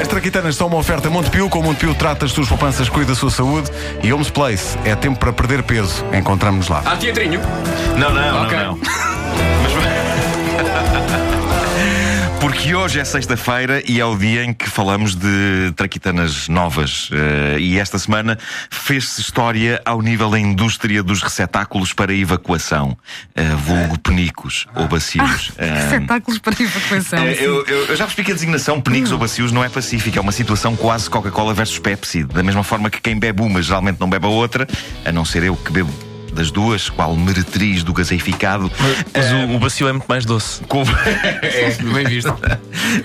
As traquitanas são uma oferta Montepio. Com Montepio trata as suas poupanças, cuida da sua saúde. E Homes Place é tempo para perder peso. Encontramos-nos lá. Ah, teatrinho. Não, não, Ok. não, não. Porque hoje é sexta-feira e é o dia em que falamos de traquitanas novas. Eh, e esta semana fez-se história ao nível da indústria dos receptáculos para evacuação, eh, vulgo penicos ou bacilos. Eh, Receptáculos para evacuação. eh, eu, eu- eu já percebi que a designação penicos ou bacios não é pacífica, é uma situação quase Coca-Cola versus Pepsi. Da mesma forma que quem bebe uma geralmente não bebe a outra, a não ser eu que bebo das duas, qual meretriz do gaseificado. Mas o, o bacio é muito mais doce. Com- Bem visto.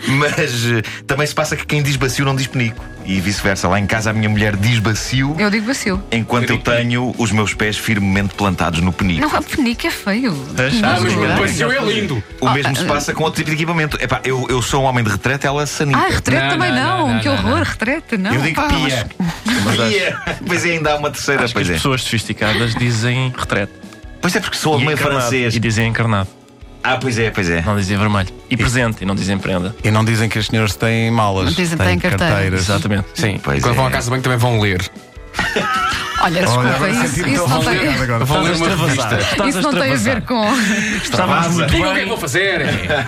Mas eh, também se passa que quem diz bacio não diz penico. E vice-versa. Lá em casa a minha mulher diz bacio, Eu digo bacio. enquanto eu tenho os meus pés firmemente plantados no penico. Não, a penico é feio. Ah, mas Não, o passeio é lindo. O mesmo se passa com outro tipo de equipamento. Epá, eu, eu sou um homem de retrete, ela sanita. Ah, retrete Não, também não, não. não, não, que horror, não. retrete, não. Eu digo Pá, pia. Ia. Pois é, ainda há uma terceira. Acho que as Pois é. pessoas sofisticadas dizem retrete. Pois é, porque sou E meio encarnado. francês. E dizem encarnado. Ah, pois é, pois é. Não dizem vermelho. E presente, e não dizem prenda. E não dizem que as senhoras têm malas. Não dizem que têm carteiras. Exatamente. Sim, Pois quando é. vão à casa de banho também vão ler. Olha, desculpa, agora isso, isso não tem, agora. Vão ler uma extravasar. revista. Estás isso a não tem a ver com. Estávamos muito Digam o que é que bem. vou fazer.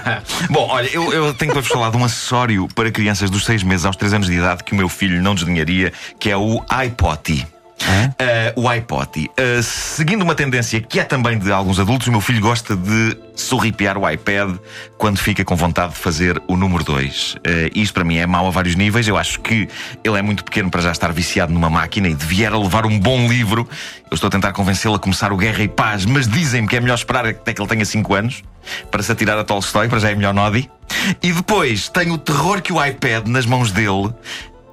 Bom, olha, eu, eu tenho para vos falar de um acessório para crianças dos 6 meses aos 3 anos de idade que o meu filho não desdenharia, que é o iPotty. Uh, o iPotty. Uh, seguindo uma tendência que é também de alguns adultos, o meu filho gosta de sorripiar o iPad quando fica com vontade de fazer o número 2. isto para mim é mau a vários níveis. Eu acho que ele é muito pequeno para já estar viciado numa máquina e de vier a levar um bom livro. Eu estou a tentar convencê-lo a começar o Guerra e Paz, mas dizem-me que é melhor esperar até que ele tenha 5 anos para se atirar a Tolstói, para já é melhor Nodi. E depois tenho o terror que o iPad nas mãos dele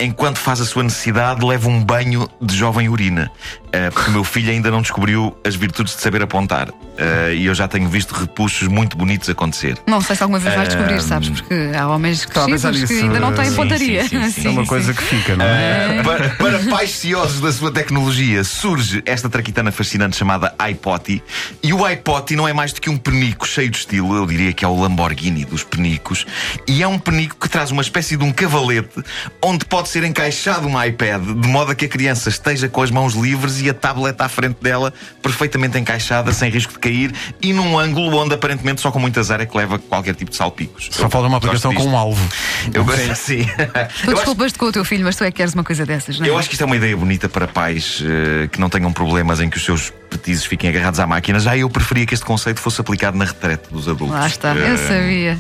enquanto faz a sua necessidade, leva um banho de jovem urina. Uh, porque o meu filho ainda não descobriu as virtudes de saber apontar. Uh, e eu já tenho visto repuxos muito bonitos acontecer. Não sei se alguma vez vais descobrir, sabes? Porque há homens crescidos que ainda não têm sim, pontaria. sim, sim, sim. É uma coisa que fica, não é? Uh, para, para pais ciosos da sua tecnologia, surge esta traquitana fascinante chamada iPotty. E o iPotty não é mais do que um penico cheio de estilo, eu diria que é o Lamborghini dos penicos. E é um penico que traz uma espécie de um cavalete onde pode ser encaixado um iPad, de modo a que a criança esteja com as mãos livres e a tablet à frente dela, perfeitamente encaixada, sem risco de cair, e num ângulo onde aparentemente só com muito azar é que leva qualquer tipo de salpicos. Só falta uma aplicação com um alvo. Eu gosto assim. Tu Eu acho- desculpas-te com o teu filho, mas tu é que queres uma coisa dessas, não é? eu acho que isto é uma ideia bonita para pais eh, que não tenham problemas em que os seus petizes fiquem agarrados à máquina. Já eu preferia que este conceito fosse aplicado na retrete dos adultos. Lá está, Eh, eu sabia.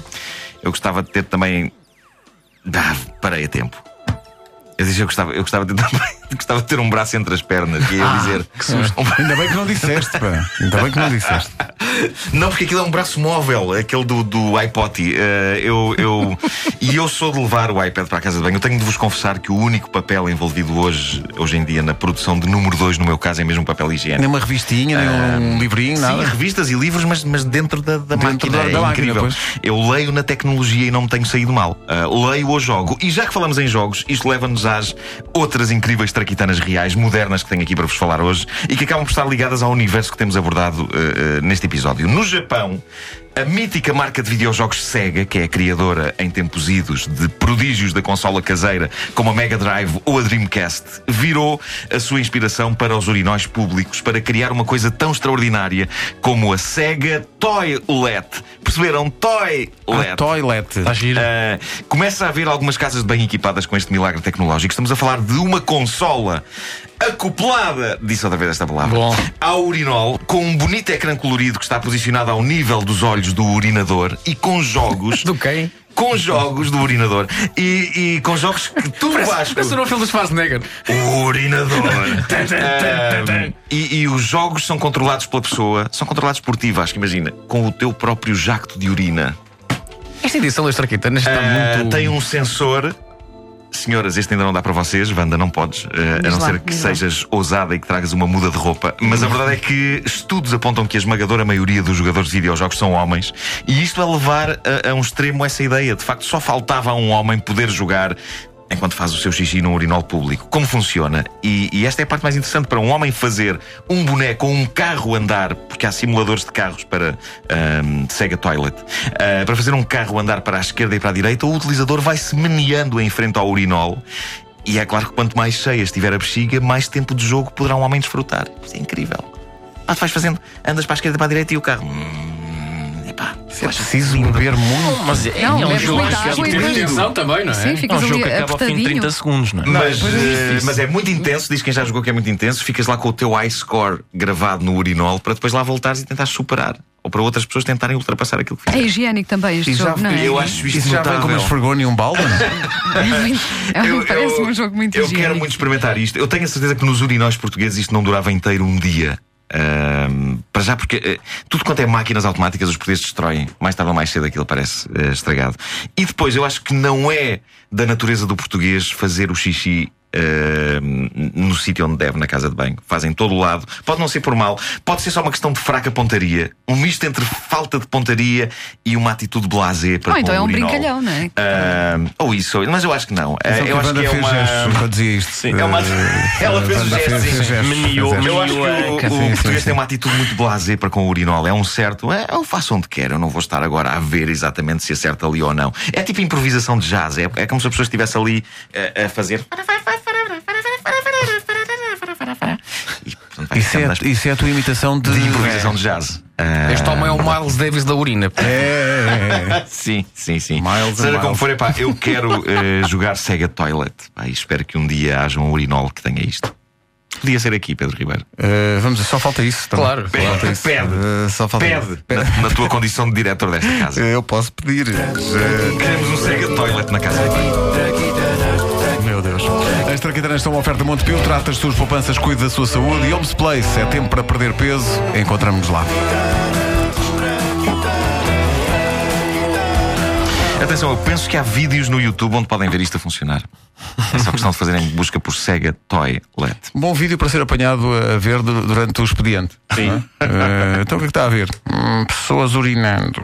eu gostava de ter também. Ah, parei a tempo. Eu disse, eu gostava, eu gostava de. Gostava de ter um braço entre as pernas. E ia dizer. Ainda bem que não disseste, pá. Ainda bem que não disseste. Não, porque aquilo é um braço móvel, aquele do, do iPotty. Eh, eu, eu, e eu sou de levar o iPad para a casa de banho. Eu tenho de vos confessar que o único papel envolvido hoje, hoje em dia na produção de número 2, no meu caso, é mesmo papel higiênico. Nem uma revistinha, nem um livrinho, nada. Sim, revistas e livros, mas, mas dentro da, da Dentro máquina. da- é máquina, incrível. pois. Eu leio na tecnologia e não me tenho saído mal. Ah, leio ou jogo. E já que falamos em jogos, isto leva-nos às outras incríveis traquitanas reais, modernas, que tenho aqui para vos falar hoje e que acabam por estar ligadas ao universo que temos abordado ah, neste episódio. No Japão. A mítica marca de videojogos Sega, que é a criadora em tempos idos de prodígios da consola caseira como a Mega Drive ou a Dreamcast, virou a sua inspiração para os urinóis públicos para criar uma coisa tão extraordinária como a Sega Toilet. Perceberam? Toilet. Ah, toilet. Está giro. Uh, começa a haver algumas casas bem equipadas com este milagre tecnológico. Estamos a falar de uma consola acoplada, disse outra vez esta palavra, Bom. ao urinol, com um bonito ecrã colorido que está posicionado ao nível dos olhos do urinador e com jogos. Do quem? Com jogos do urinador e, e com jogos que tu Vasco, Parece no filme do Schwarzenegger. o urinador. Ah, e, e os jogos são controlados pela pessoa, são controlados por ti, Vasco, imagina, com o teu próprio jacto de urina. Esta edição das Traquitanas está Ah, muito. Tem um sensor. Senhoras, este ainda não dá para vocês, Wanda, não podes, eh, a não lá, ser que diz lá. sejas ousada e que tragas uma muda de roupa. Mas a verdade é que estudos apontam que a esmagadora maioria dos jogadores de videojogos são homens, e isto é levar a, a um extremo essa ideia. De facto, só faltava a um homem poder jogar enquanto faz o seu xixi num urinol público. Como funciona? E, e esta é a parte mais interessante para um homem fazer um boneco ou um carro andar, porque há simuladores de carros para ahm, Sega Toilet. Ah, para fazer um carro andar para a esquerda e para a direita, o utilizador vai se meneando em frente ao urinol. E é claro que quanto mais cheia estiver a bexiga, mais tempo de jogo poderá um homem desfrutar. Isto é incrível. Pá, tu vais fazendo, andas para a esquerda e para a direita e o carro. Hum, epá, É preciso beber muito. Mas é, Não, é um jogo que por- depois- Atenção também, não é? Sim, é um jogo que acaba ao fim de apertadinho. 30 segundos, não é? Mas, pois é eh, mas é muito intenso, diz quem já jogou que é muito intenso. Ficas lá com o teu iScore gravado no urinol para depois lá voltares e tentares superar. Ou para outras pessoas tentarem ultrapassar aquilo que É fizeram. higiênico também este E já- jogo, não é? Eu acho isto Isso já vem com uma notável. esfregona e um balde? É muito- é muito- parece um jogo muito eu higiênico. quero muito experimentar isto. Eu tenho a certeza que nos urinóis portugueses isto não durava inteiro um dia. Para já, porque eh, tudo quanto é máquinas automáticas, os portugueses destroem. Mais tarde ou mais cedo aquilo parece eh, estragado. E depois, eu acho que não é da natureza do português fazer o xixi. Ahm, no sítio onde deve, na casa de banho. Fazem todo o lado. Pode não ser por mal, pode ser só uma questão de fraca pontaria. Um misto entre falta de pontaria e uma atitude blasé para Ou então com é o um urinol. brincalhão, não é? Ahm, ou isso, mas eu acho que não. Eh, eu a acho que é fez uma. gestos dizia isto. Sim. É uma- ela fez a o gesto, gestos, fez. Eu acho que o, português tem uma atitude muito blasé para com o urinol. É um certo. É, eu faço onde quero, eu não vou estar agora a ver exatamente se acerta ali ou não. É tipo improvisação de jazz. É, é como se a pessoa estivesse ali eh, a fazer. Isso é, nas- isso é a tua imitação de. de improvisação de jazz. Ah, Este homem é o Miles Davis da urina. É, é, é. Sim, sim, sim. Miles Seja como miles. for, epá, eu quero eh, jogar Sega Toilet. Pá, e espero que um dia haja um urinol que tenha isto. Podia ser aqui, Pedro Ribeiro. Eh, vamos, só falta isso. também. Claro, Só falta isso. Pede. Eh, só falta Pede, Pede. na, na tua condição de diretor desta casa. Eh, Eu posso pedir. Eh, Queremos um Sega Toilet na casa As traquitanas estão uma oferta Montepio, trata as suas poupanças, cuida da sua saúde e Homes Place. É tempo para perder peso. Encontramos-nos lá. Atenção, eu penso que há vídeos no YouTube onde podem ver isto a funcionar. É só questão de fazerem busca por Sega Toilet. Bom vídeo para ser apanhado a ver du- durante o expediente. Sim. Eh, então o que é que está a ver? Hum, pessoas urinando.